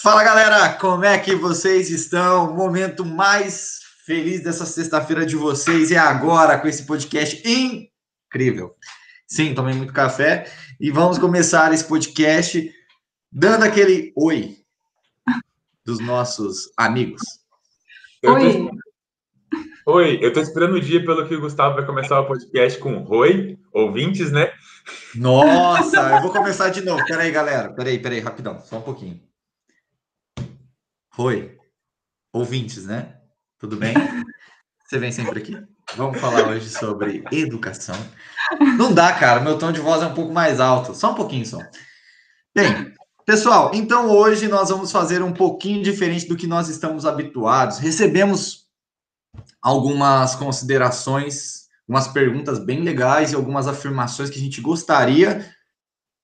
Fala galera, como é que vocês estão? O momento mais feliz dessa sexta-feira de vocês é agora com esse podcast incrível. Sim, tomei muito café e vamos começar esse podcast dando aquele oi dos nossos amigos. Oi. Oi, eu tô esperando o dia pelo que o Gustavo vai começar o podcast com Oi, ouvintes, né? Nossa, eu vou começar de novo. Peraí, galera. Peraí, peraí, rapidão, só um pouquinho. Oi, ouvintes, né? Tudo bem? Você vem sempre aqui? Vamos falar hoje sobre educação. Não dá, cara, meu tom de voz é um pouco mais alto, só um pouquinho só. Bem, pessoal, então hoje nós vamos fazer um pouquinho diferente do que nós estamos habituados. Recebemos algumas considerações, umas perguntas bem legais e algumas afirmações que a gente gostaria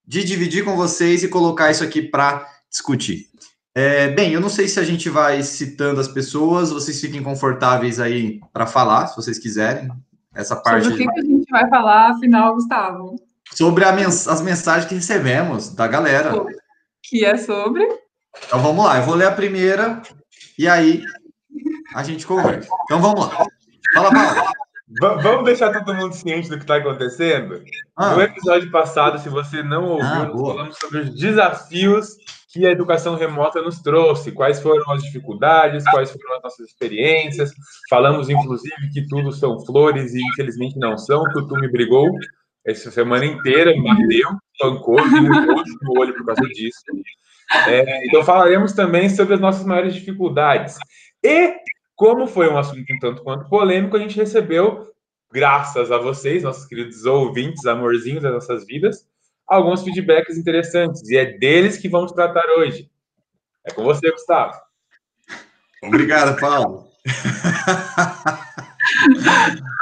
de dividir com vocês e colocar isso aqui para discutir. É, bem, eu não sei se a gente vai citando as pessoas, vocês fiquem confortáveis aí para falar, se vocês quiserem. Essa parte. Sobre o que, que a gente vai falar, afinal, Gustavo? Sobre mens as mensagens que recebemos da galera. Que é sobre? Então vamos lá, eu vou ler a primeira e aí a gente conversa. Então vamos lá. Fala, Paulo. Vamos deixar todo mundo ciente do que está acontecendo? Ah. No episódio passado, se você não ouviu, ah, nós falamos sobre os desafios que a educação remota nos trouxe, quais foram as dificuldades, quais foram as nossas experiências. Falamos, inclusive, que tudo são flores e, infelizmente, não são. O Tutu me brigou essa semana inteira, me bateu, pancou, me no olho por causa disso. É, então, falaremos também sobre as nossas maiores dificuldades. E como foi um assunto um tanto quanto polêmico, a gente recebeu, graças a vocês, nossos queridos ouvintes, amorzinhos das nossas vidas, alguns feedbacks interessantes. E é deles que vamos tratar hoje. É com você, Gustavo. Obrigado, Paulo.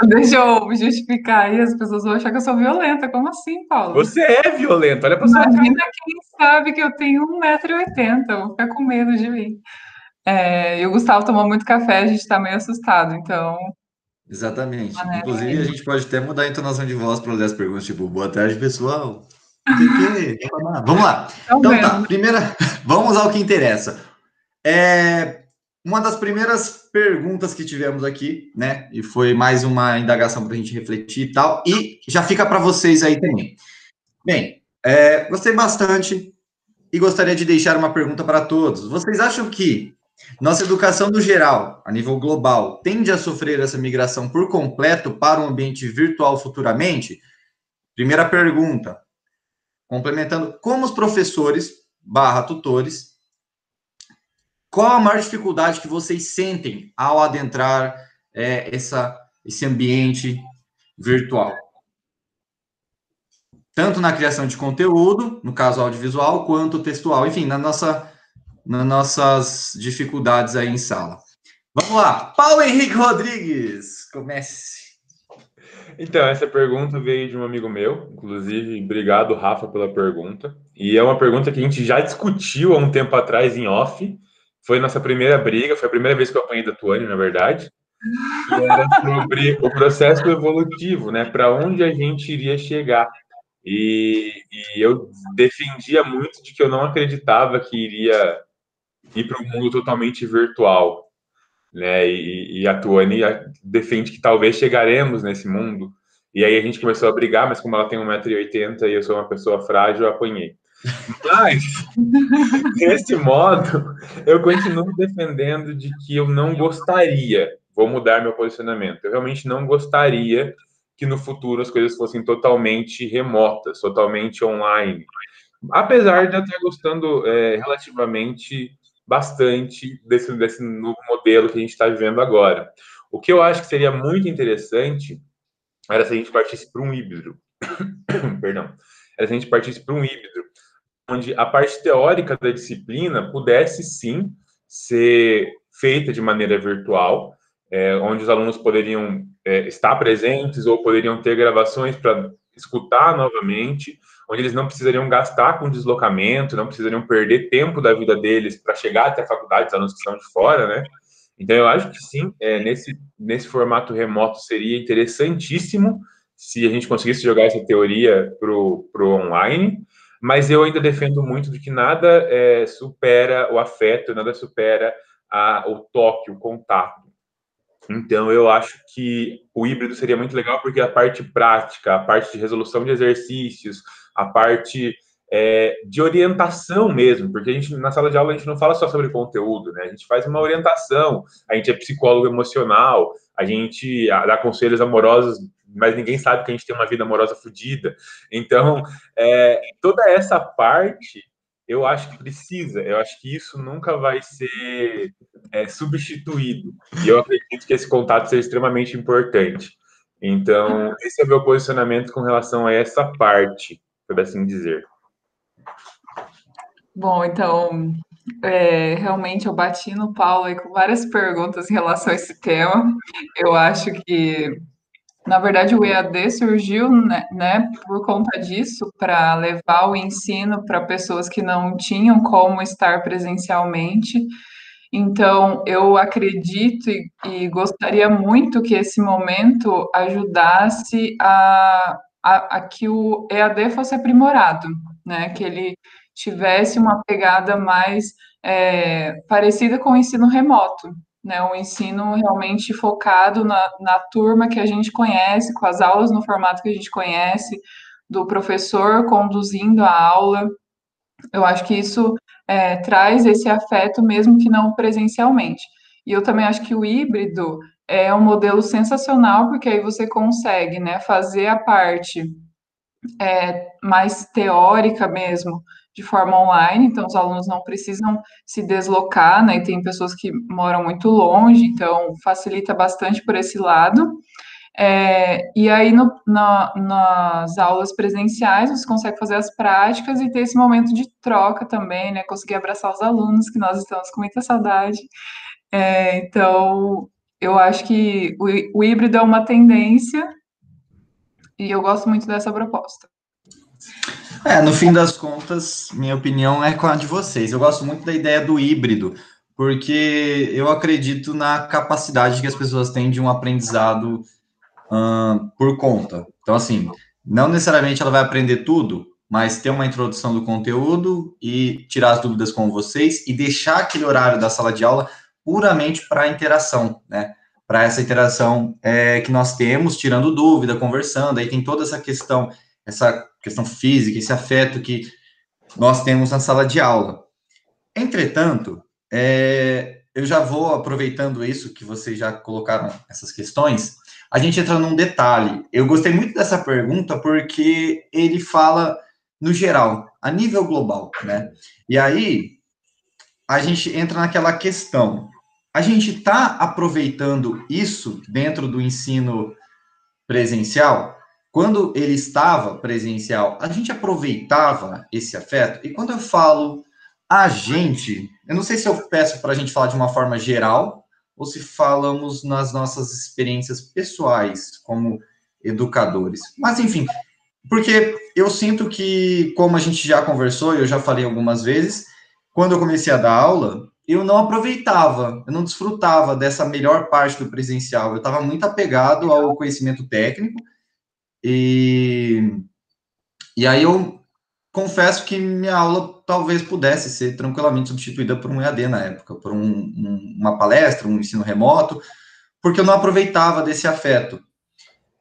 Deixa eu justificar aí, as pessoas vão achar que eu sou violenta. Como assim, Paulo? Você é violenta, olha para sua Imagina quem sabe que eu tenho 1,80m, vou ficar com medo de mim. É, e o Gustavo tomou muito café, a gente está meio assustado, então. Exatamente. Maneira Inclusive, a gente pode até mudar a entonação de voz para ler as perguntas, tipo, boa tarde, pessoal. Vamos lá. Então, então tá, primeira, vamos ao que interessa. É, uma das primeiras perguntas que tivemos aqui, né? E foi mais uma indagação para a gente refletir e tal. E já fica para vocês aí também. Bem, é, gostei bastante e gostaria de deixar uma pergunta para todos. Vocês acham que nossa educação no geral, a nível global, tende a sofrer essa migração por completo para um ambiente virtual futuramente? Primeira pergunta. Complementando, como os professores barra tutores, qual a maior dificuldade que vocês sentem ao adentrar é, essa, esse ambiente virtual? Tanto na criação de conteúdo, no caso audiovisual, quanto textual, enfim, na nossa nas nossas dificuldades aí em sala. Vamos lá, Paulo Henrique Rodrigues, comece. Então, essa pergunta veio de um amigo meu, inclusive, obrigado, Rafa, pela pergunta. E é uma pergunta que a gente já discutiu há um tempo atrás em off. Foi nossa primeira briga, foi a primeira vez que eu apanhei da Tuane, na verdade. E era sobre o processo evolutivo, né? Para onde a gente iria chegar. E, e, eu defendia muito de que eu não acreditava que iria ir para um mundo totalmente virtual, né? E, e a Tuane defende que talvez chegaremos nesse mundo. E aí a gente começou a brigar, mas como ela tem 1,80m e eu sou uma pessoa frágil, eu apanhei. Mas, desse modo, eu continuo defendendo de que eu não gostaria, vou mudar meu posicionamento, eu realmente não gostaria que no futuro as coisas fossem totalmente remotas, totalmente online. Apesar de eu estar gostando é, relativamente bastante desse, desse novo modelo que a gente está vivendo agora. O que eu acho que seria muito interessante era se a gente partisse para um híbrido. Perdão. Era se a gente partisse para um híbrido, onde a parte teórica da disciplina pudesse sim ser feita de maneira virtual, é, onde os alunos poderiam é, estar presentes ou poderiam ter gravações para escutar novamente, onde eles não precisariam gastar com deslocamento, não precisariam perder tempo da vida deles para chegar até a faculdade, os alunos que estão de fora, né? Então, eu acho que sim, é, nesse, nesse formato remoto seria interessantíssimo se a gente conseguisse jogar essa teoria para o online, mas eu ainda defendo muito de que nada é, supera o afeto, nada supera a, o toque, o contato. Então, eu acho que o híbrido seria muito legal, porque a parte prática, a parte de resolução de exercícios, a parte é, de orientação mesmo, porque a gente na sala de aula a gente não fala só sobre conteúdo, né? A gente faz uma orientação, a gente é psicólogo emocional, a gente dá conselhos amorosos, mas ninguém sabe que a gente tem uma vida amorosa fodida. Então, é, toda essa parte eu acho que precisa, eu acho que isso nunca vai ser é, substituído. E eu acredito que esse contato seja extremamente importante. Então, esse é o meu posicionamento com relação a essa parte, por assim dizer. Bom, então, é, realmente eu bati no Paulo aí com várias perguntas em relação a esse tema. Eu acho que na verdade, o EAD surgiu né, né por conta disso, para levar o ensino para pessoas que não tinham como estar presencialmente. Então, eu acredito e, e gostaria muito que esse momento ajudasse a, a, a, que o EAD fosse aprimorado, né? Que ele tivesse uma pegada mais é, parecida com o ensino remoto né, um ensino realmente focado na, na turma que a gente conhece, com as aulas no formato que a gente conhece, do professor conduzindo a aula. Eu acho que isso é, traz esse afeto, mesmo que não presencialmente. E eu também acho que o híbrido é um modelo sensacional, porque aí você consegue né, fazer a parte é, mais teórica mesmo, de forma online, então os alunos não precisam se deslocar, né? E tem pessoas que moram muito longe, então facilita bastante por esse lado. É, e aí, no, na, nas aulas presenciais, você consegue fazer as práticas e ter esse momento de troca também, né? Conseguir abraçar os alunos, que nós estamos com muita saudade. É, então, eu acho que o, o híbrido é uma tendência e eu gosto muito dessa proposta. É, no fim das contas, minha opinião é com a de vocês. Eu gosto muito da ideia do híbrido, porque eu acredito na capacidade que as pessoas têm de um aprendizado por conta. Então, assim, não necessariamente ela vai aprender tudo, mas ter uma introdução do conteúdo e tirar as dúvidas com vocês e deixar aquele horário da sala de aula puramente para interação, né? Para essa interação é, que nós temos, tirando dúvida, conversando, aí tem toda essa questão essa questão física, esse afeto que nós temos na sala de aula. Entretanto, é, eu já vou aproveitando isso que vocês já colocaram essas questões, a gente entra num detalhe. Eu gostei muito dessa pergunta porque ele fala no geral, a nível global, né? E aí a gente entra naquela questão. A gente está aproveitando isso dentro do ensino presencial? quando ele estava presencial, a gente aproveitava esse afeto. E quando eu falo a gente, eu não sei se eu peço para a gente falar de uma forma geral ou se falamos nas nossas experiências pessoais como educadores. Mas, enfim, porque eu sinto que, como a gente já conversou, eu já falei algumas vezes, quando eu comecei a dar aula, eu não aproveitava, eu não desfrutava dessa melhor parte do presencial. Eu estava muito apegado ao conhecimento técnico e, e aí eu confesso que minha aula talvez pudesse ser tranquilamente substituída por um EAD na época, por um, um, uma palestra, um ensino remoto, porque eu não aproveitava desse afeto.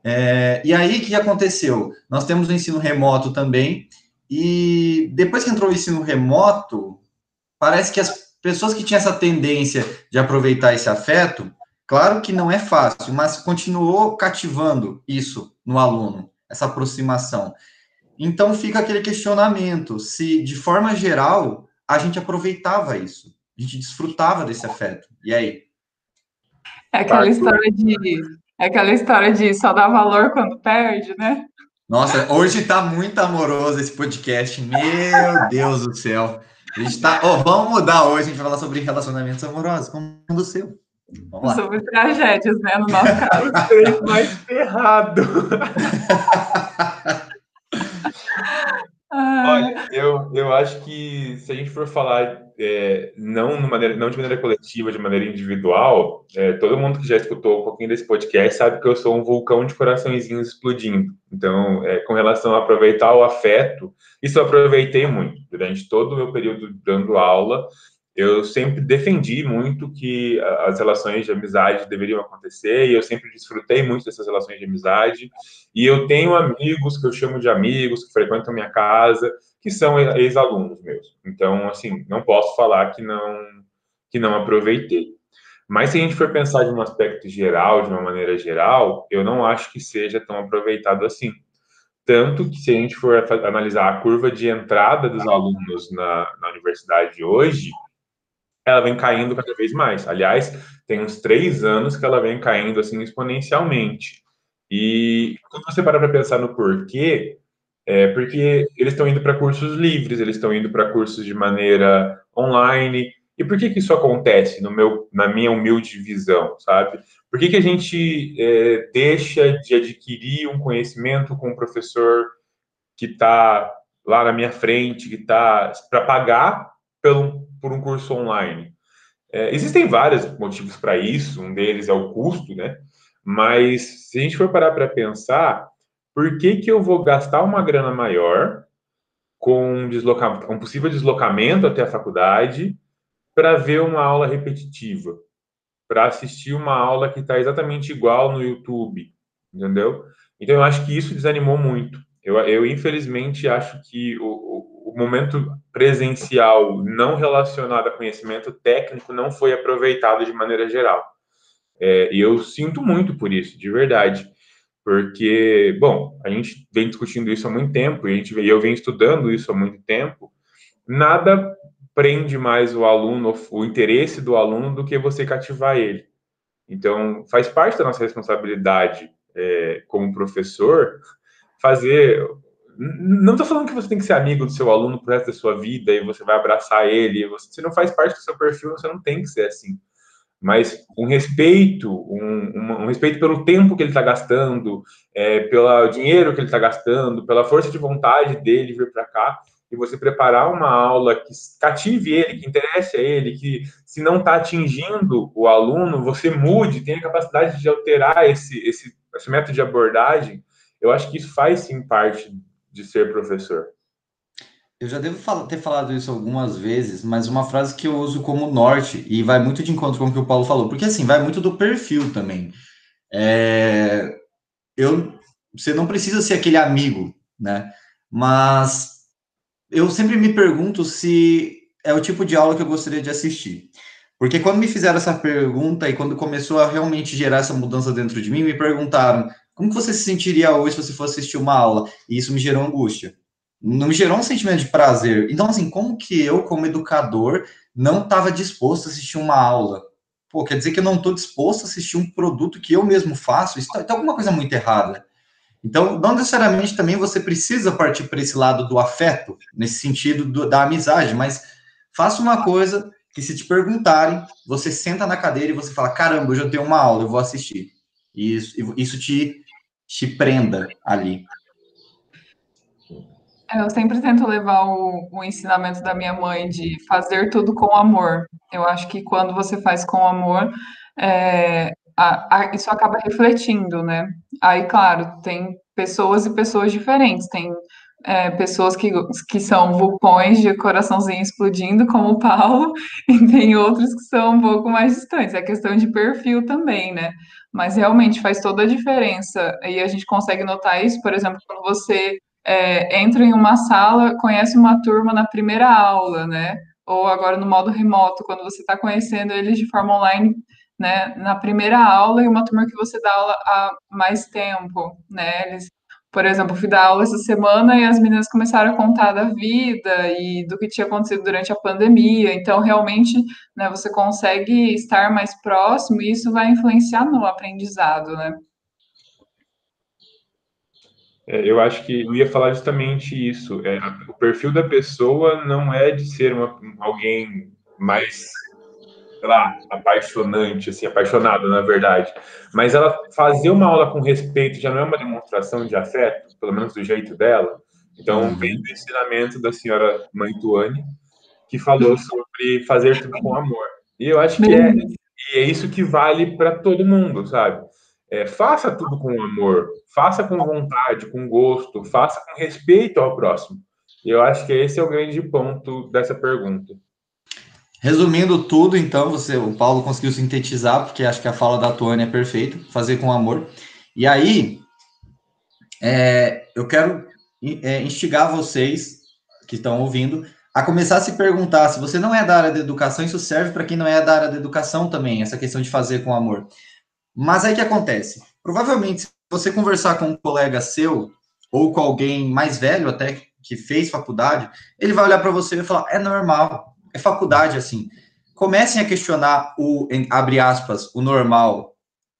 É, e aí, o que aconteceu? Nós temos o ensino remoto também, e depois que entrou o ensino remoto, parece que as pessoas que tinham essa tendência de aproveitar esse afeto, claro que não é fácil, mas continuou cativando isso no aluno, essa aproximação. Então fica aquele questionamento se, de forma geral, a gente aproveitava isso, a gente desfrutava desse afeto. E aí? É aquela história de é aquela história de só dar valor quando perde, né? Nossa, hoje tá muito amoroso esse podcast. Meu Deus do céu. A gente tá. Oh, vamos mudar hoje, a gente vai falar sobre relacionamentos amorosos, como o seu. Sobre tragédias, né? No nosso caso. mais ferrado. Olha, eu, eu acho que se a gente for falar é, não, maneira, não de maneira coletiva, de maneira individual, é, todo mundo que já escutou um pouquinho desse podcast sabe que eu sou um vulcão de coraçõezinhos explodindo. Então, é, com relação a aproveitar o afeto, isso eu aproveitei muito durante todo o meu período dando aula eu sempre defendi muito que as relações de amizade deveriam acontecer e eu sempre desfrutei muito dessas relações de amizade. E eu tenho amigos que eu chamo de amigos que frequentam minha casa, que são ex-alunos meus. Então, assim, não posso falar que não que não aproveitei. Mas se a gente for pensar de um aspecto geral, de uma maneira geral, eu não acho que seja tão aproveitado assim. Tanto que se a gente for analisar a curva de entrada dos alunos na, na universidade hoje, ela vem caindo cada vez mais. Aliás, tem uns três anos que ela vem caindo assim exponencialmente. E quando você para para pensar no porquê, é porque eles estão indo para cursos livres, eles estão indo para cursos de maneira online. E por que que isso acontece, no meu, na minha humilde visão, sabe? Por que que a gente é, deixa de adquirir um conhecimento com um professor que está lá na minha frente, que está para pagar pelo, por um curso online? É, existem vários motivos para isso, um deles é o custo, né? Mas se a gente for parar para pensar, por que, que eu vou gastar uma grana maior com um, deslocamento, um possível deslocamento até a faculdade para ver uma aula repetitiva? Para assistir uma aula que está exatamente igual no YouTube, entendeu? Então eu acho que isso desanimou muito. Eu, eu infelizmente acho que o, o momento presencial não relacionado a conhecimento técnico não foi aproveitado de maneira geral. É, e eu sinto muito por isso, de verdade. Porque, bom, a gente vem discutindo isso há muito tempo, e a gente, eu venho estudando isso há muito tempo. Nada prende mais o aluno, o interesse do aluno, do que você cativar ele. Então, faz parte da nossa responsabilidade é, como professor fazer não estou falando que você tem que ser amigo do seu aluno pro resto da sua vida e você vai abraçar ele. Você, se não faz parte do seu perfil, você não tem que ser assim. Mas um respeito, um, um, um respeito pelo tempo que ele está gastando, é, pelo dinheiro que ele está gastando, pela força de vontade dele vir para cá, e você preparar uma aula que cative ele, que interesse a ele, que se não está atingindo o aluno, você mude, tenha capacidade de alterar esse, esse, esse método de abordagem, eu acho que isso faz sim parte de ser professor? Eu já devo ter falado isso algumas vezes, mas uma frase que eu uso como norte, e vai muito de encontro com o que o Paulo falou, porque assim, vai muito do perfil também. É, eu, você não precisa ser aquele amigo, né? Mas eu sempre me pergunto se é o tipo de aula que eu gostaria de assistir. Porque quando me fizeram essa pergunta e quando começou a realmente gerar essa mudança dentro de mim, me perguntaram como você se sentiria hoje se você fosse assistir uma aula? E isso me gerou angústia. Não me gerou um sentimento de prazer. Então, assim, como que eu, como educador, não estava disposto a assistir uma aula? Pô, quer dizer que eu não estou disposto a assistir um produto que eu mesmo faço? Isso tá, alguma coisa muito errada. Então, não necessariamente também você precisa partir para esse lado do afeto, nesse sentido do, da amizade, mas faça uma coisa que se te perguntarem, você senta na cadeira e você fala, caramba, hoje eu tenho uma aula, eu vou assistir. E isso, isso te te prenda ali. É, eu sempre tento levar o, o, ensinamento da minha mãe de fazer tudo com amor. Eu acho que quando você faz com amor, é, a, a, isso acaba refletindo, né? Aí, claro, tem pessoas e pessoas diferentes. Tem é, pessoas que, que são vulcões de coraçãozinho explodindo, como o Paulo, e tem outros que são um pouco mais distantes. É questão de perfil também, né? Mas realmente faz toda a diferença. E a gente consegue notar isso, por exemplo, quando você é, entra em uma sala, conhece uma turma na primeira aula, né? Ou agora no modo remoto, quando você está conhecendo eles de forma online, né? Na primeira aula e uma turma que você dá aula há mais tempo, né? Eles por exemplo, fui dar aula essa semana e as meninas começaram a contar da vida e do que tinha acontecido durante a pandemia. Então, realmente, né, você consegue estar mais próximo e isso vai influenciar no aprendizado, né? É, eu acho que eu ia falar justamente isso. É, o perfil da pessoa não é de ser uma, alguém mais sei lá, apaixonante, assim, apaixonada, na verdade. Mas ela fazer uma aula com respeito já não é uma demonstração de afeto, pelo menos do jeito dela. Então, uhum. vem do ensinamento da senhora Mãe Tuane, que falou sobre fazer tudo com amor. E eu acho que é, é isso que vale para todo mundo, sabe? É, faça tudo com amor, faça com vontade, com gosto, faça com respeito ao próximo. E eu acho que esse é o grande ponto dessa pergunta. Resumindo tudo, então, você, o Paulo conseguiu sintetizar, porque acho que a fala da Tuane é perfeita, fazer com amor. E aí, é, eu quero é, instigar vocês que estão ouvindo a começar a se perguntar se você não é da área da educação, isso serve para quem não é da área da educação também, essa questão de fazer com amor. Mas aí que acontece? Provavelmente, se você conversar com um colega seu, ou com alguém mais velho até, que fez faculdade, ele vai olhar para você e falar: é normal, é faculdade assim. Comecem a questionar o, abre aspas, o normal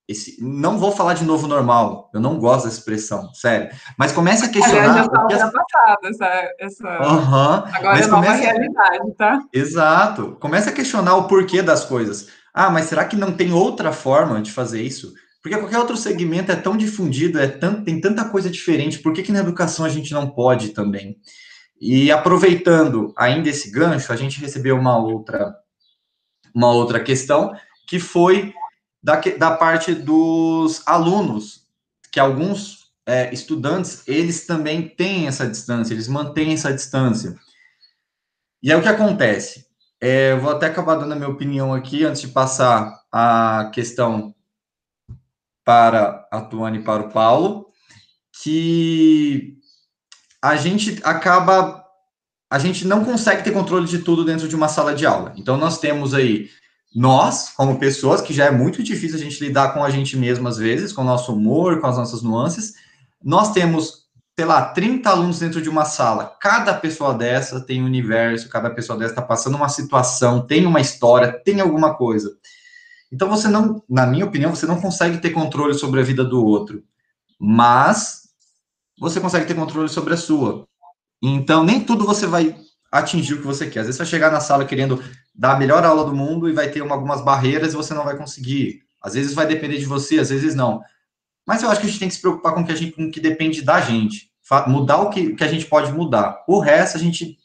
esse, não vou falar de novo normal, eu não gosto dessa expressão, sério. Mas comece a questionar. Aliás, já estava passada essa. essa... Uhum. Agora é nova realidade, tá? Exato. Comece a questionar o porquê das coisas. Ah, mas será que não tem outra forma de fazer isso? Porque qualquer outro segmento é tão difundido, é tão, tem tanta coisa diferente, por que, que na educação a gente não pode também? E aproveitando ainda esse gancho, a gente recebeu uma outra, uma outra questão, que foi da, da parte dos alunos, que alguns é, estudantes, eles também têm essa distância, eles mantêm essa distância. E é o que acontece. É, eu vou até acabar dando a minha opinião aqui, antes de passar a questão para a Tuane e para o Paulo, que a gente acaba, a gente não consegue ter controle de tudo dentro de uma sala de aula. Então, nós temos aí nós, como pessoas, que já é muito difícil a gente lidar com a gente mesmo às vezes, com o nosso humor, com as nossas nuances, nós temos, sei lá, 30 alunos dentro de uma sala. Cada pessoa dessa tem um universo, cada pessoa dessa está passando uma situação, tem uma história, tem alguma coisa. Então você não, na minha opinião, você não consegue ter controle sobre a vida do outro, mas você consegue ter controle sobre a sua. Então nem tudo você vai atingir o que você quer. Às vezes você vai chegar na sala querendo dar a melhor aula do mundo e vai ter uma, algumas barreiras e você não vai conseguir. Às vezes vai depender de você, às vezes não. Mas eu acho que a gente tem que se preocupar com o que, a gente, com o que depende da gente. Mudar o que, que a gente pode mudar. O resto a gente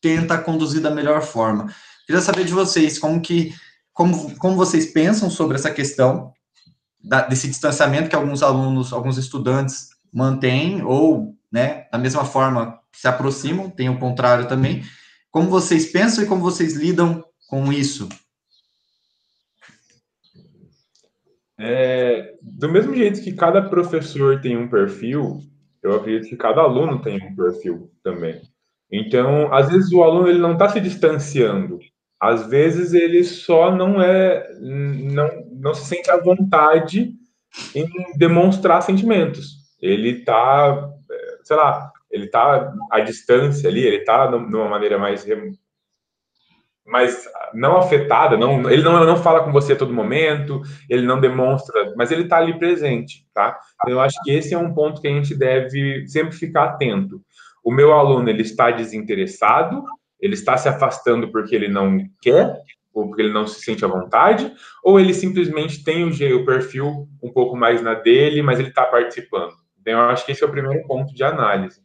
tenta conduzir da melhor forma. Queria saber de vocês como que como, como vocês pensam sobre essa questão da, desse distanciamento que alguns alunos, alguns estudantes mantêm ou, né, da mesma forma se aproximam, tem o contrário também. Como vocês pensam e como vocês lidam com isso? É, do mesmo jeito que cada professor tem um perfil, eu acredito que cada aluno tem um perfil também. Então, às vezes o aluno ele não está se distanciando, às vezes ele só não é, não, não se sente à vontade em demonstrar sentimentos. Ele está, sei lá, ele está à distância ali, ele está de uma maneira mais mais não afetada, não, ele não, não fala com você a todo momento, ele não demonstra, mas ele está ali presente, tá? Então, eu acho que esse é um ponto que a gente deve sempre ficar atento. O meu aluno, ele está desinteressado, ele está se afastando porque ele não quer, ou porque ele não se sente à vontade, ou ele simplesmente tem o perfil um pouco mais na dele, mas ele está participando. Então, eu acho que esse é o primeiro ponto de análise.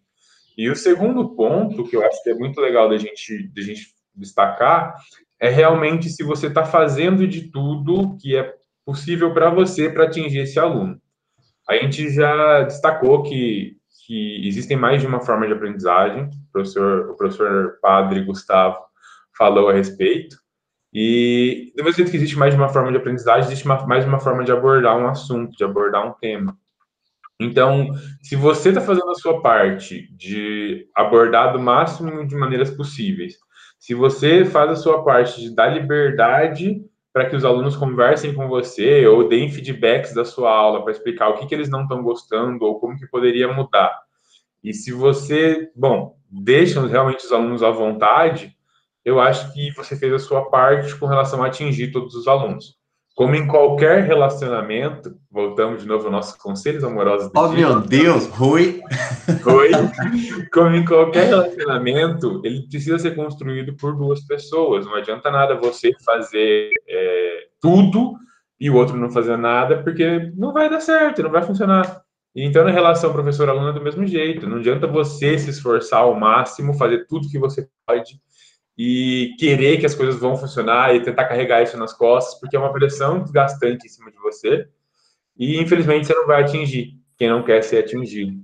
E o segundo ponto, que eu acho que é muito legal da gente, da gente destacar, é realmente se você está fazendo de tudo que é possível para você para atingir esse aluno. A gente já destacou que, que existem mais de uma forma de aprendizagem, o professor, o professor Padre Gustavo falou a respeito, e do mesmo jeito que existe mais de uma forma de aprendizagem, existe uma, mais uma forma de abordar um assunto, de abordar um tema. Então, se você está fazendo a sua parte de abordar do máximo de maneiras possíveis, se você faz a sua parte de dar liberdade para que os alunos conversem com você ou deem feedbacks da sua aula para explicar o que, que eles não estão gostando ou como que poderia mudar. E se você, bom, deixa realmente os alunos à vontade, eu acho que você fez a sua parte com relação a atingir todos os alunos. Como em qualquer relacionamento, voltamos de novo aos nossos conselhos amorosos. Oh, dia. meu Deus, Rui! Rui! Como em qualquer relacionamento, ele precisa ser construído por duas pessoas. Não adianta nada você fazer é, tudo e o outro não fazer nada, porque não vai dar certo, não vai funcionar. Então, na relação professor-aluno é do mesmo jeito. Não adianta você se esforçar ao máximo, fazer tudo que você pode e querer que as coisas vão funcionar e tentar carregar isso nas costas, porque é uma pressão desgastante em cima de você e, infelizmente, você não vai atingir quem não quer ser atingido.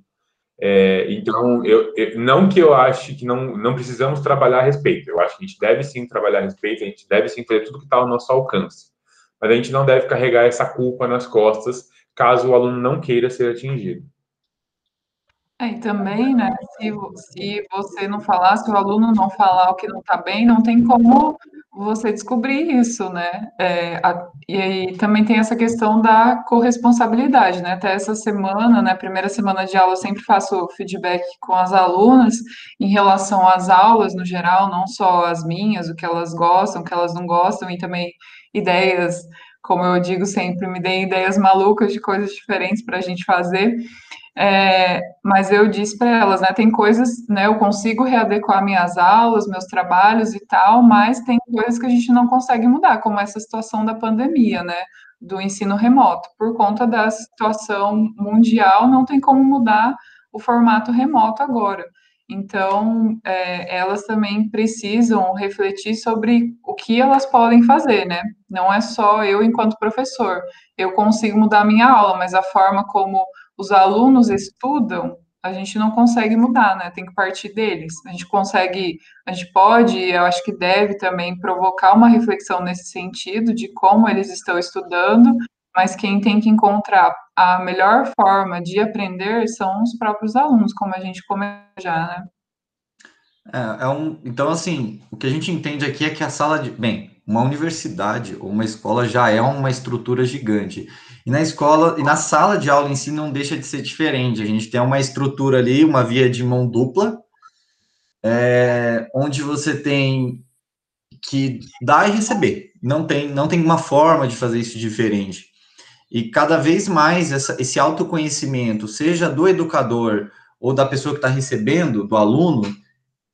É, então, eu, eu, não que eu ache que não, não precisamos trabalhar a respeito, eu acho que a gente deve sim trabalhar a respeito, a gente deve sim fazer tudo que está ao nosso alcance, mas a gente não deve carregar essa culpa nas costas caso o aluno não queira ser atingido. É, e também, né, se, se você não falar, se o aluno não falar o que não está bem, não tem como você descobrir isso, né? É, a, e aí também tem essa questão da corresponsabilidade, né? Até essa semana, né, primeira semana de aula, eu sempre faço feedback com as alunas em relação às aulas no geral, não só as minhas, o que elas gostam, o que elas não gostam, e também ideias, como eu digo sempre, me deem ideias malucas de coisas diferentes para a gente fazer. É, mas eu disse para elas, né, tem coisas, né, eu consigo readequar minhas aulas, meus trabalhos e tal, mas tem coisas que a gente não consegue mudar, como essa situação da pandemia, né, do ensino remoto. Por conta da situação mundial, não tem como mudar o formato remoto agora. Então, é, elas também precisam refletir sobre o que elas podem fazer, né? Não é só eu, enquanto professor. Eu consigo mudar minha aula, mas a forma como os alunos estudam, a gente não consegue mudar, né? Tem que partir deles. A gente consegue, a gente pode, eu acho que deve também provocar uma reflexão nesse sentido de como eles estão estudando, mas quem tem que encontrar a melhor forma de aprender são os próprios alunos, como a gente comentou já, né? É, é um, então, assim, o que a gente entende aqui é que a sala de. Bem, uma universidade ou uma escola já é uma estrutura gigante. E na escola, e na sala de aula em si não deixa de ser diferente. A gente tem uma estrutura ali, uma via de mão dupla, é, onde você tem que dar e receber. Não tem, não tem uma forma de fazer isso diferente. E cada vez mais essa, esse autoconhecimento, seja do educador ou da pessoa que está recebendo, do aluno,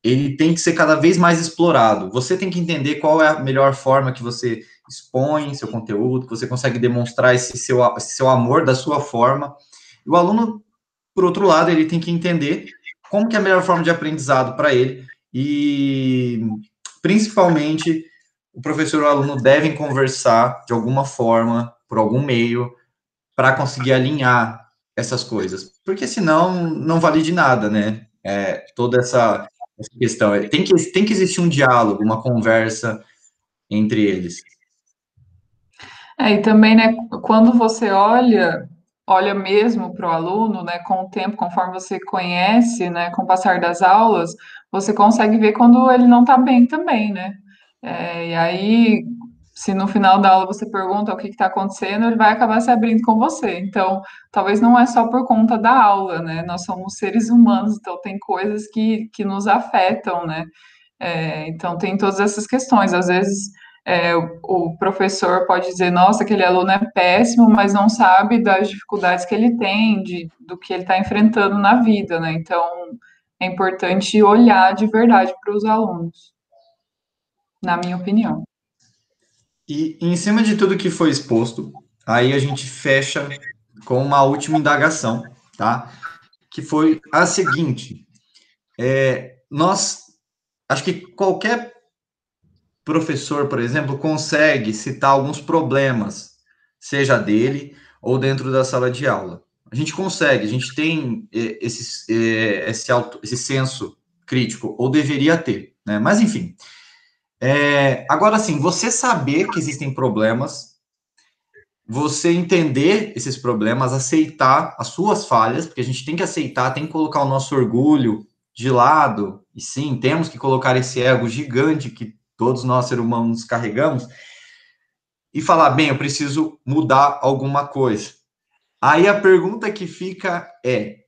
ele tem que ser cada vez mais explorado. Você tem que entender qual é a melhor forma que você expõe seu conteúdo, que você consegue demonstrar esse seu, esse seu amor da sua forma. E o aluno, por outro lado, ele tem que entender como que é a melhor forma de aprendizado para ele e, principalmente, o professor e o aluno devem conversar de alguma forma, por algum meio, para conseguir alinhar essas coisas, porque senão não vale de nada, né? É, toda essa essa questão. Tem que, tem que existir um diálogo, uma conversa entre eles. É, e também, né, quando você olha, olha mesmo para o aluno, né, com o tempo, conforme você conhece, né, com o passar das aulas, você consegue ver quando ele não está bem também, né? É, e aí, se no final da aula você pergunta o que está acontecendo, ele vai acabar se abrindo com você. Então, talvez não é só por conta da aula, né? Nós somos seres humanos, então tem coisas que, que nos afetam, né? É, então, tem todas essas questões. Às vezes, é, o, professor pode dizer, nossa, aquele aluno é péssimo, mas não sabe das dificuldades que ele tem, de, do que ele está enfrentando na vida, né? Então, é importante olhar de verdade para os alunos, na minha opinião. E em cima de tudo que foi exposto, aí a gente fecha com uma última indagação, tá? Que foi a seguinte: é, nós, acho que qualquer professor, por exemplo, consegue citar alguns problemas, seja dele ou dentro da sala de aula. A gente consegue, a gente tem é, esse, é, esse, auto, esse senso crítico, ou deveria ter, né? Mas, enfim, é, agora, sim, você saber que existem problemas, você entender esses problemas, aceitar as suas falhas, porque a gente tem que aceitar, tem que colocar o nosso orgulho de lado, e sim, temos que colocar esse ego gigante que todos nós, seres humanos, carregamos, e falar, bem, eu preciso mudar alguma coisa. Aí a pergunta que fica é,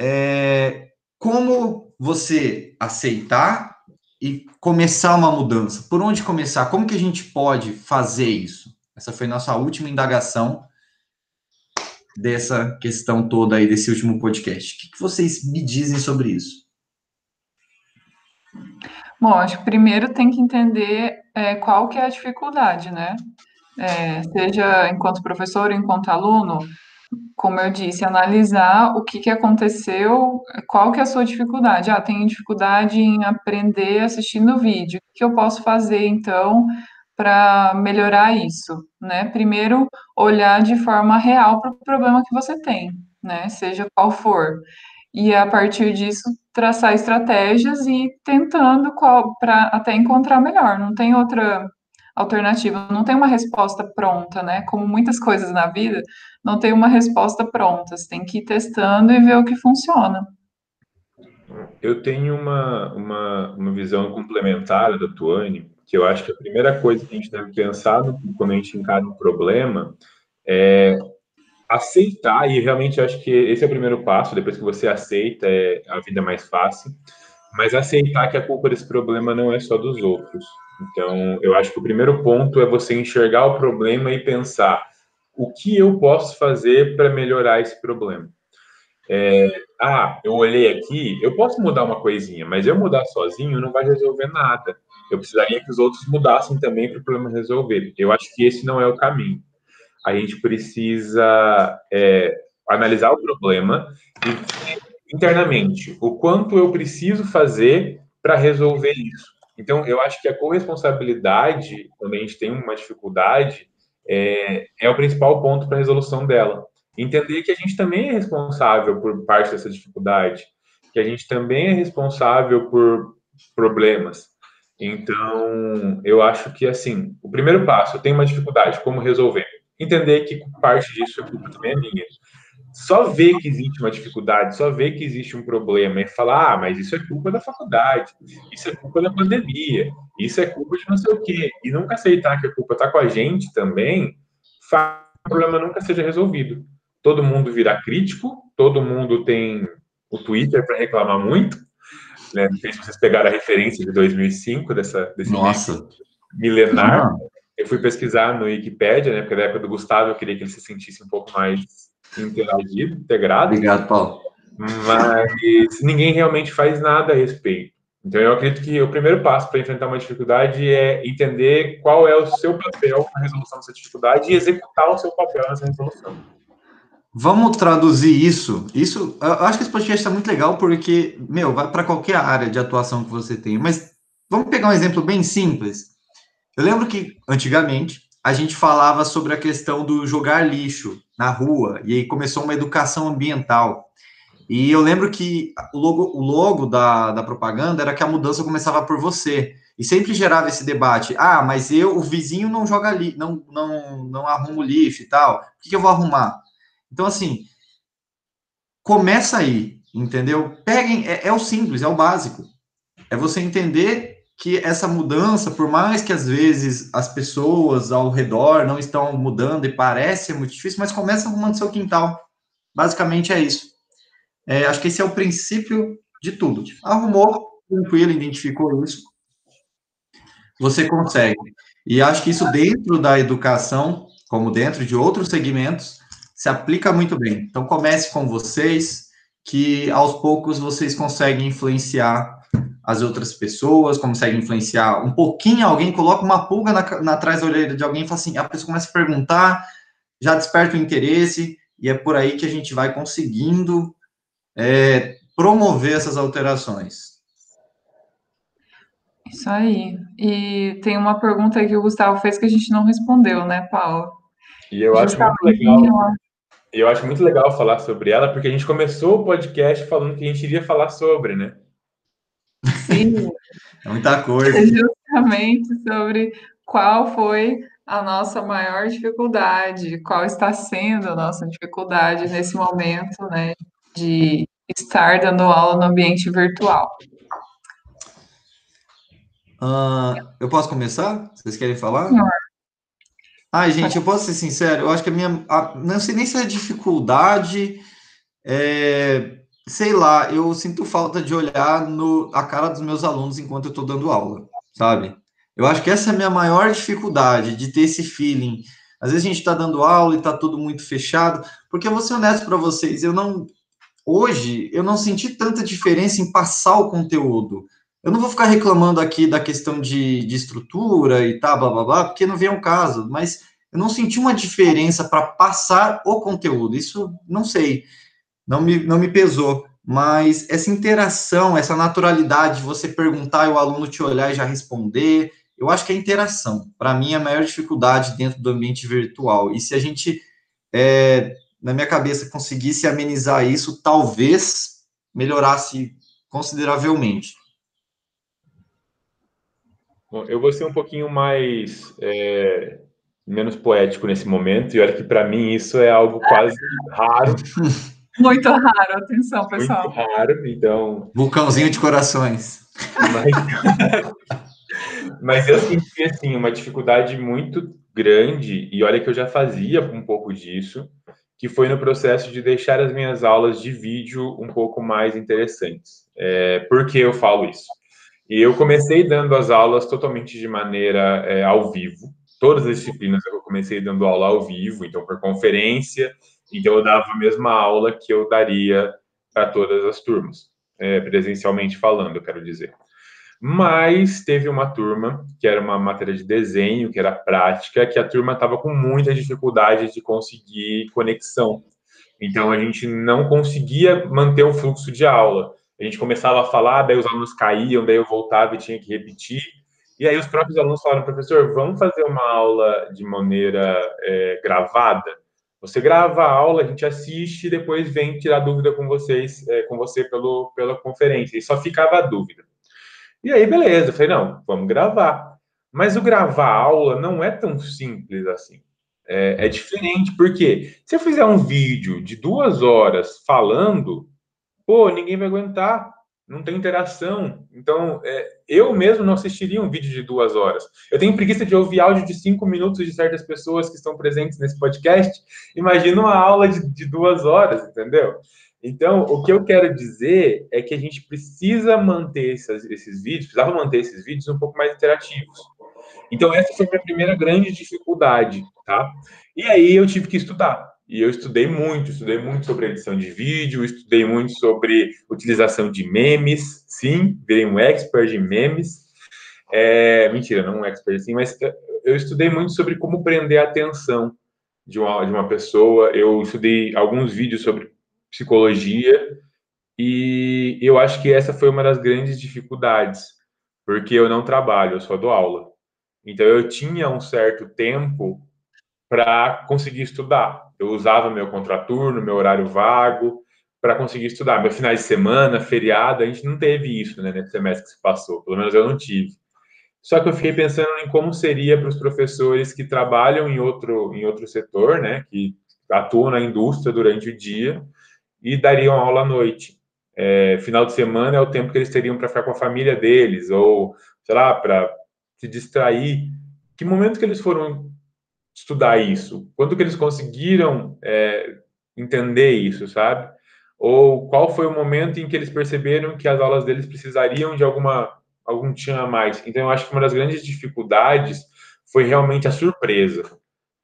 é como você aceitar e começar uma mudança? Por onde começar? Como que a gente pode fazer isso? Essa foi nossa última indagação dessa questão toda aí, desse último podcast. O que, vocês me dizem sobre isso? Bom, acho que primeiro tem que entender é, qual que é a dificuldade, né? É, seja enquanto professor, enquanto aluno, como eu disse, analisar o que, que aconteceu, qual que é a sua dificuldade. Ah, tenho dificuldade em aprender assistindo vídeo. O que eu posso fazer, então, para melhorar isso? Né? Primeiro, olhar de forma real para o problema que você tem, né? Seja qual for. E a partir disso, traçar estratégias e tentando para até encontrar melhor. Não tem outra alternativa, não tem uma resposta pronta, né? Como muitas coisas na vida, não tem uma resposta pronta. Você tem que ir testando e ver o que funciona. Eu tenho uma, uma, uma visão complementar da Tuane, que eu acho que a primeira coisa que a gente deve pensar quando a gente encara um problema é aceitar, e realmente acho que esse é o primeiro passo, depois que você aceita, é, a vida é mais fácil, mas aceitar que a culpa desse problema não é só dos outros. Então, eu acho que o primeiro ponto é você enxergar o problema e pensar o que eu posso fazer para melhorar esse problema. É, ah, eu olhei aqui, eu posso mudar uma coisinha, mas eu mudar sozinho não vai resolver nada. Eu precisaria que os outros mudassem também para o problema resolver. Eu acho que esse não é o caminho. A gente precisa é, analisar o problema e internamente o quanto eu preciso fazer para resolver isso. Então, eu acho que a corresponsabilidade, quando a gente tem uma dificuldade, é, é o principal ponto para a resolução dela. Entender que a gente também é responsável por parte dessa dificuldade, que a gente também é responsável por problemas. Então, eu acho que, assim, o primeiro passo, eu tenho uma dificuldade, como resolver? Entender que parte disso a culpa também é minha só ver que existe uma dificuldade, só ver que existe um problema e falar, ah, mas isso é culpa da faculdade, isso é culpa da pandemia, isso é culpa de não sei o quê, e nunca aceitar que a culpa está com a gente também, faz o problema nunca seja resolvido. Todo mundo virá crítico, todo mundo tem o Twitter para reclamar muito, né? Não sei se vocês pegaram a referência de 2005 dessa desse Nossa. milenar. Eu fui pesquisar no Wikipedia, né? Porque na época do Gustavo eu queria que ele se sentisse um pouco mais interagido, integrado. Obrigado, Paulo. Mas ninguém realmente faz nada a respeito. Então, eu acredito que o primeiro passo para enfrentar uma dificuldade é entender qual é o seu papel na resolução dessa dificuldade e executar o seu papel nessa resolução. Vamos traduzir isso. Isso, eu acho que esse podcast está muito legal porque, meu, vai para qualquer área de atuação que você tenha. Mas vamos pegar um exemplo bem simples. Eu lembro que antigamente a gente falava sobre a questão do jogar lixo na rua, e aí começou uma educação ambiental. E eu lembro que o logo, o logo da, da propaganda era que a mudança começava por você. E sempre gerava esse debate: ah, mas eu, o vizinho não joga li, não, não, não arruma o lixo e tal, o que, que eu vou arrumar? Então, assim, começa aí, entendeu? Peguem, é, é o simples, é o básico. É você entender que essa mudança, por mais que às vezes as pessoas ao redor não estão mudando e parece muito difícil, mas começa arrumando seu quintal. Basicamente é isso. É, acho que esse é o princípio de tudo. Arrumou, tranquilo, identificou isso, você consegue. E acho que isso dentro da educação, como dentro de outros segmentos, se aplica muito bem. Então comece com vocês, que aos poucos vocês conseguem influenciar as outras pessoas, consegue influenciar um pouquinho alguém, coloca uma pulga na, na atrás da orelha de alguém e fala assim, a pessoa começa a perguntar, já desperta o interesse, e é por aí que a gente vai conseguindo é, promover essas alterações. Isso aí. E tem uma pergunta aí que o Gustavo fez que a gente não respondeu, né, Paulo? E eu acho muito legal. Eu acho muito legal falar sobre ela, porque a gente começou o podcast falando que a gente iria falar sobre, né? Sim. É muita coisa. Justamente sobre qual foi a nossa maior dificuldade, qual está sendo a nossa dificuldade nesse momento, né, de estar dando aula no ambiente virtual. Uh, eu posso começar? Vocês querem falar? Senhor. Ai, gente, eu posso ser sincero, eu acho que a minha. A, não sei nem se é dificuldade, é, sei lá, eu sinto falta de olhar no, a cara dos meus alunos enquanto eu estou dando aula, sabe? Eu acho que essa é a minha maior dificuldade, de ter esse feeling. Às vezes a gente está dando aula e está tudo muito fechado, porque eu vou ser honesto para vocês, eu não. Hoje, eu não senti tanta diferença em passar o conteúdo. Eu não vou ficar reclamando aqui da questão de, de estrutura e tá, blá, blá, blá, porque não vem ao caso, mas eu não senti uma diferença para passar o conteúdo. Isso não sei, não me, não me pesou. Mas essa interação, essa naturalidade de você perguntar e o aluno te olhar e já responder, eu acho que é interação. Para mim, é a maior dificuldade dentro do ambiente virtual. E se a gente, é, na minha cabeça, conseguisse amenizar isso, talvez melhorasse consideravelmente. Bom, eu vou ser um pouquinho mais é, menos poético nesse momento, e olha que para mim isso é algo quase raro. Muito raro, atenção, pessoal. Muito raro, então. Vulcãozinho de corações. Mas, mas eu senti assim uma dificuldade muito grande, e olha que eu já fazia um pouco disso, que foi no processo de deixar as minhas aulas de vídeo um pouco mais interessantes. É, por que eu falo isso? E eu comecei dando as aulas totalmente de maneira é, ao vivo, todas as disciplinas eu comecei dando aula ao vivo, então por conferência, então eu dava a mesma aula que eu daria para todas as turmas, é, presencialmente falando, eu quero dizer. Mas teve uma turma que era uma matéria de desenho, que era prática, que a turma estava com muita dificuldade de conseguir conexão. Então a gente não conseguia manter o fluxo de aula. A gente começava a falar, daí os alunos caíam, daí eu voltava e tinha que repetir. E aí os próprios alunos falaram, professor, vamos fazer uma aula de maneira é, gravada? Você grava a aula, a gente assiste e depois vem tirar dúvida com vocês, é, com você pelo, pela conferência. E só ficava a dúvida. E aí, beleza, eu falei, não, vamos gravar. Mas o gravar aula não é tão simples assim. É, é diferente, porque se eu fizer um vídeo de duas horas falando, pô, ninguém vai aguentar não tem interação. Então, é, eu mesmo não assistiria um vídeo de duas horas. Eu tenho preguiça de ouvir áudio de cinco minutos de certas pessoas que estão presentes nesse podcast. Imagina uma aula de, de duas horas, entendeu? Então, o que eu quero dizer é que a gente precisa manter esses, vídeos, precisava manter esses vídeos um pouco mais interativos. Então, essa foi a minha primeira grande dificuldade, tá? E aí eu tive que estudar. E eu estudei muito, estudei muito sobre edição de vídeo, estudei muito sobre utilização de memes, sim, virei um expert de memes. É, mentira, não um expert assim, mas eu estudei muito sobre como prender a atenção de uma, de uma pessoa. Eu estudei alguns vídeos sobre psicologia e eu acho que essa foi uma das grandes dificuldades, porque eu não trabalho, eu só dou aula. Então eu tinha um certo tempo para conseguir estudar. Eu usava meu contraturno, meu horário vago, para conseguir estudar. Meu final de semana, feriado, a gente não teve isso né, nesse semestre que se passou, pelo menos eu não tive. Só que eu fiquei pensando em como seria para os professores que trabalham em outro, em outro setor, né, que atuam na indústria durante o dia e dariam aula à noite. É, final de semana é o tempo que eles teriam para ficar com a família deles, ou, sei lá, para se distrair. Que momento que eles foram estudar isso? Quando que eles conseguiram é, entender isso, sabe? Ou qual foi o momento em que eles perceberam que as aulas deles precisariam de alguma algum tinha mais? Então, eu acho que uma das grandes dificuldades foi realmente a surpresa.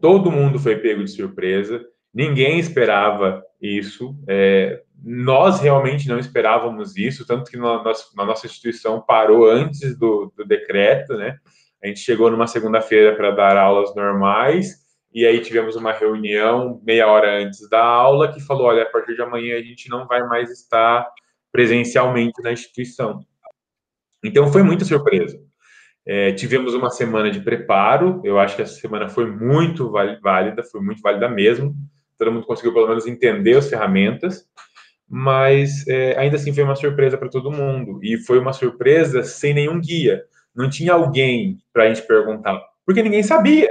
Todo mundo foi pego de surpresa, ninguém esperava isso. É, nós realmente não esperávamos isso, tanto que na, na nossa instituição parou antes do, do decreto, né? A gente chegou numa segunda-feira para dar aulas normais, e aí tivemos uma reunião meia hora antes da aula que falou: olha, a partir de amanhã a gente não vai mais estar presencialmente na instituição. Então foi muita surpresa. É, tivemos uma semana de preparo, eu acho que essa semana foi muito válida, foi muito válida mesmo. Todo mundo conseguiu pelo menos entender as ferramentas, mas é, ainda assim foi uma surpresa para todo mundo. E foi uma surpresa sem nenhum guia não tinha alguém para a gente perguntar, porque ninguém sabia.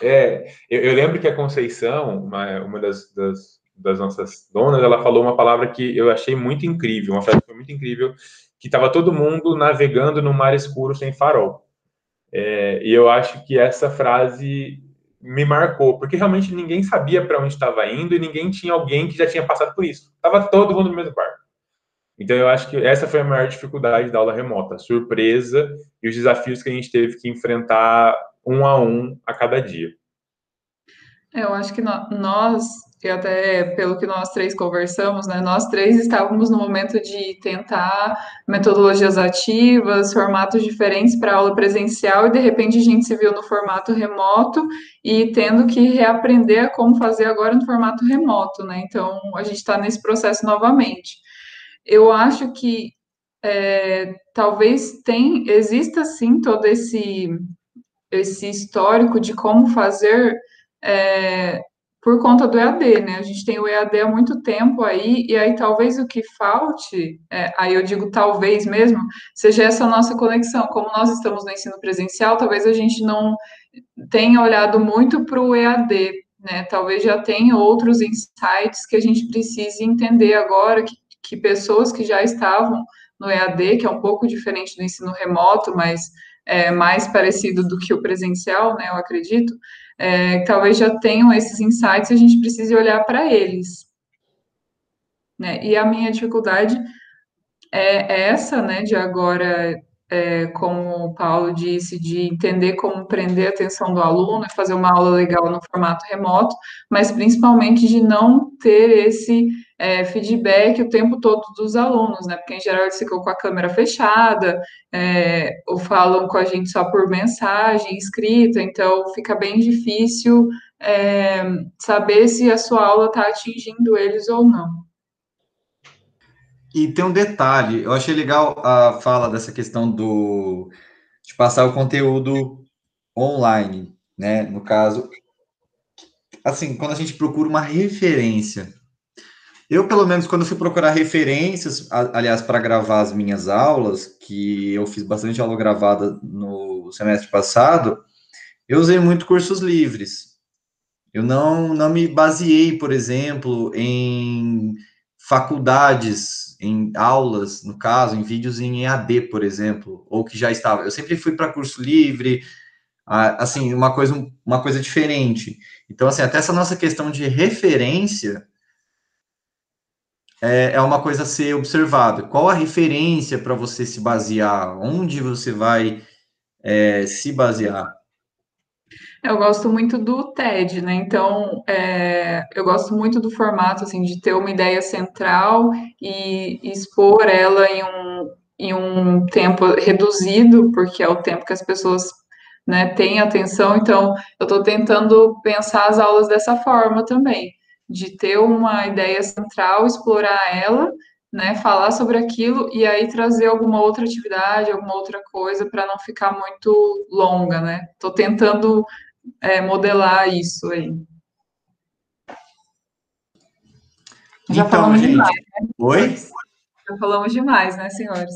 É, eu, eu, lembro que a Conceição, uma, uma das, das, das, nossas donas, ela falou uma palavra que eu achei muito incrível, uma frase que foi muito incrível, que estava todo mundo navegando no mar escuro sem farol. É, e eu acho que essa frase me marcou, porque realmente ninguém sabia para onde estava indo e ninguém tinha alguém que já tinha passado por isso. Tava todo mundo no mesmo barco. Então, eu acho que essa foi a maior dificuldade da aula remota, surpresa e os desafios que a gente teve que enfrentar um a um a cada dia. Eu acho que nós, e até pelo que nós três conversamos, né, nós três estávamos no momento de tentar metodologias ativas, formatos diferentes para aula presencial, e de repente a gente se viu no formato remoto e tendo que reaprender como fazer agora no formato remoto, né? Então a gente está nesse processo novamente. Eu acho que é, talvez tem, exista sim todo esse, esse histórico de como fazer é, por conta do EAD, né? A gente tem o EAD há muito tempo aí, e aí talvez o que falte, é, aí eu digo talvez mesmo, seja essa nossa conexão. Como nós estamos no ensino presencial, talvez a gente não tenha olhado muito para o EAD, né? Talvez já tenha outros insights que a gente precise entender agora, que, que pessoas que já estavam no EAD, que é um pouco diferente do ensino remoto, mas é mais parecido do que o presencial, né? Eu acredito é, talvez já tenham esses insights e a gente precise olhar para eles. Né? E a minha dificuldade é essa, né, de agora, é, como o Paulo disse, de entender como prender a atenção do aluno e fazer uma aula legal no formato remoto, mas principalmente de não ter esse é, feedback o tempo todo dos alunos, né? Porque em geral eles ficam com a câmera fechada, é, ou falam com a gente só por mensagem escrita, então fica bem difícil é, saber se a sua aula está atingindo eles ou não. E tem um detalhe, eu achei legal a fala dessa questão do de passar o conteúdo online, né? No caso, assim, quando a gente procura uma referência eu, pelo menos, quando fui procurar referências, aliás, para gravar as minhas aulas, que eu fiz bastante aula gravada no semestre passado, eu usei muito cursos livres. Eu não, não me baseei, por exemplo, em faculdades, em aulas, no caso, em vídeos em EAD, por exemplo, ou que já estava. Eu sempre fui para curso livre, assim, uma coisa, uma coisa diferente. Então, assim, até essa nossa questão de referência é, é uma coisa a ser observada. Qual a referência para você se basear? Onde você vai é, se basear? Eu gosto muito do TED, né? Então, é, eu gosto muito do formato, assim, de ter uma ideia central e expor ela em um, em um tempo reduzido, porque é o tempo que as pessoas né, têm atenção. Então, eu estou tentando pensar as aulas dessa forma também de ter uma ideia central, explorar ela, né, falar sobre aquilo e aí trazer alguma outra atividade, alguma outra coisa para não ficar muito longa, né? Estou tentando é, modelar isso aí. Já então, falamos gente, demais, né? Oi? Já falamos demais, né, senhores?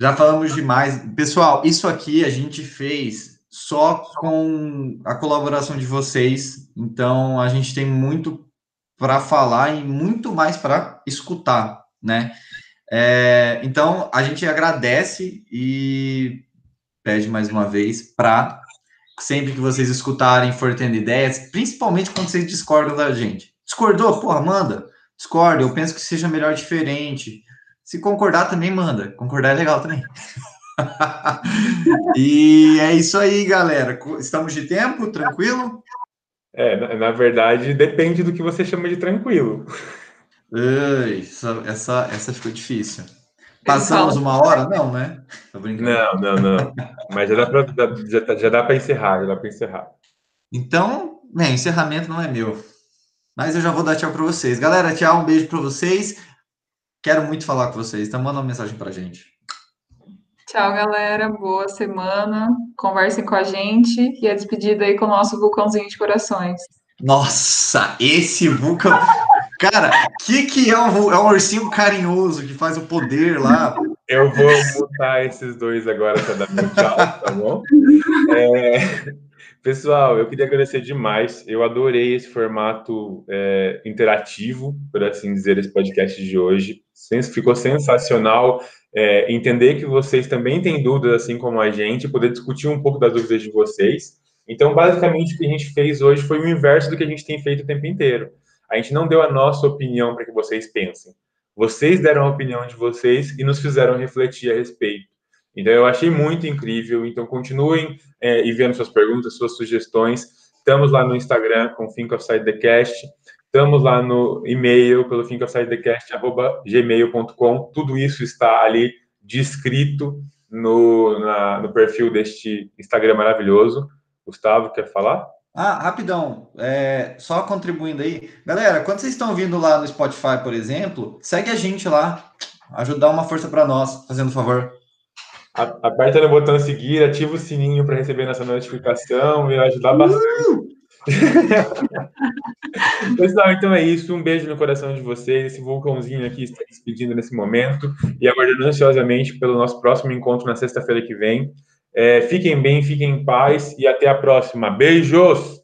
Já falamos demais. Pessoal, isso aqui a gente fez só com a colaboração de vocês. Então, a gente tem muito para falar e muito mais para escutar, né? É, então, a gente agradece e pede mais uma vez para sempre que vocês escutarem, for tendo ideias, principalmente quando vocês discordam da gente. Discordou? Porra, manda. Discorda, eu penso que seja melhor diferente. Se concordar, também manda. Concordar é legal também. e é isso aí, galera. Estamos de tempo? Tranquilo? É, na, na, verdade, depende do que você chama de tranquilo. essa, essa, essa ficou difícil. Passamos uma hora? Não, né? Tô brincando. Não, não, não. Mas já dá para já, já dá para encerrar, já dá para encerrar. Então, né, encerramento não é meu. Mas eu já vou dar tchau para vocês. Galera, tchau, um beijo para vocês. Quero muito falar com vocês. Então, manda uma mensagem para gente. Tchau, galera. Boa semana. Conversem com a gente e a despedida aí com o nosso vulcãozinho de corações. Nossa, esse vulcão. Cara, o que, que é um, é um ursinho carinhoso que faz o poder lá? Eu vou mutar esses dois agora para dar meu tchau, tá bom? É, pessoal, eu queria agradecer demais. Eu adorei esse formato é, interativo, por assim dizer, esse podcast de hoje. Ficou sensacional é, entender que vocês também têm dúvidas, assim como a gente, poder discutir um pouco das dúvidas de vocês. Então, basicamente, o que a gente fez hoje foi o inverso do que a gente tem feito o tempo inteiro. A gente não deu a nossa opinião para que vocês pensem. Vocês deram a opinião de vocês e nos fizeram refletir a respeito. Então, eu achei muito incrível. Então, continuem é, enviando suas perguntas, suas sugestões. Estamos lá no Instagram com Think of Side the Cast. Estamos lá no e-mail pelo thinkofsidethecast.gmail.com. Tudo isso está ali descrito no, na, no perfil deste Instagram maravilhoso. Gustavo, quer falar? Ah, rapidão, é, só contribuindo aí. Galera, quando vocês estão vindo lá no Spotify, por exemplo, segue a gente lá, ajudar uma força para nós, fazendo favor. Aperta no botão seguir, ativa o sininho para receber nossa notificação e ajudar bastante. Pessoal, então é isso. Um beijo no coração de vocês. Esse vulcãozinho aqui está despedindo nesse momento e aguardando ansiosamente pelo nosso próximo encontro na sexta-feira que vem. É, fiquem bem, fiquem em paz e até a próxima. Beijos!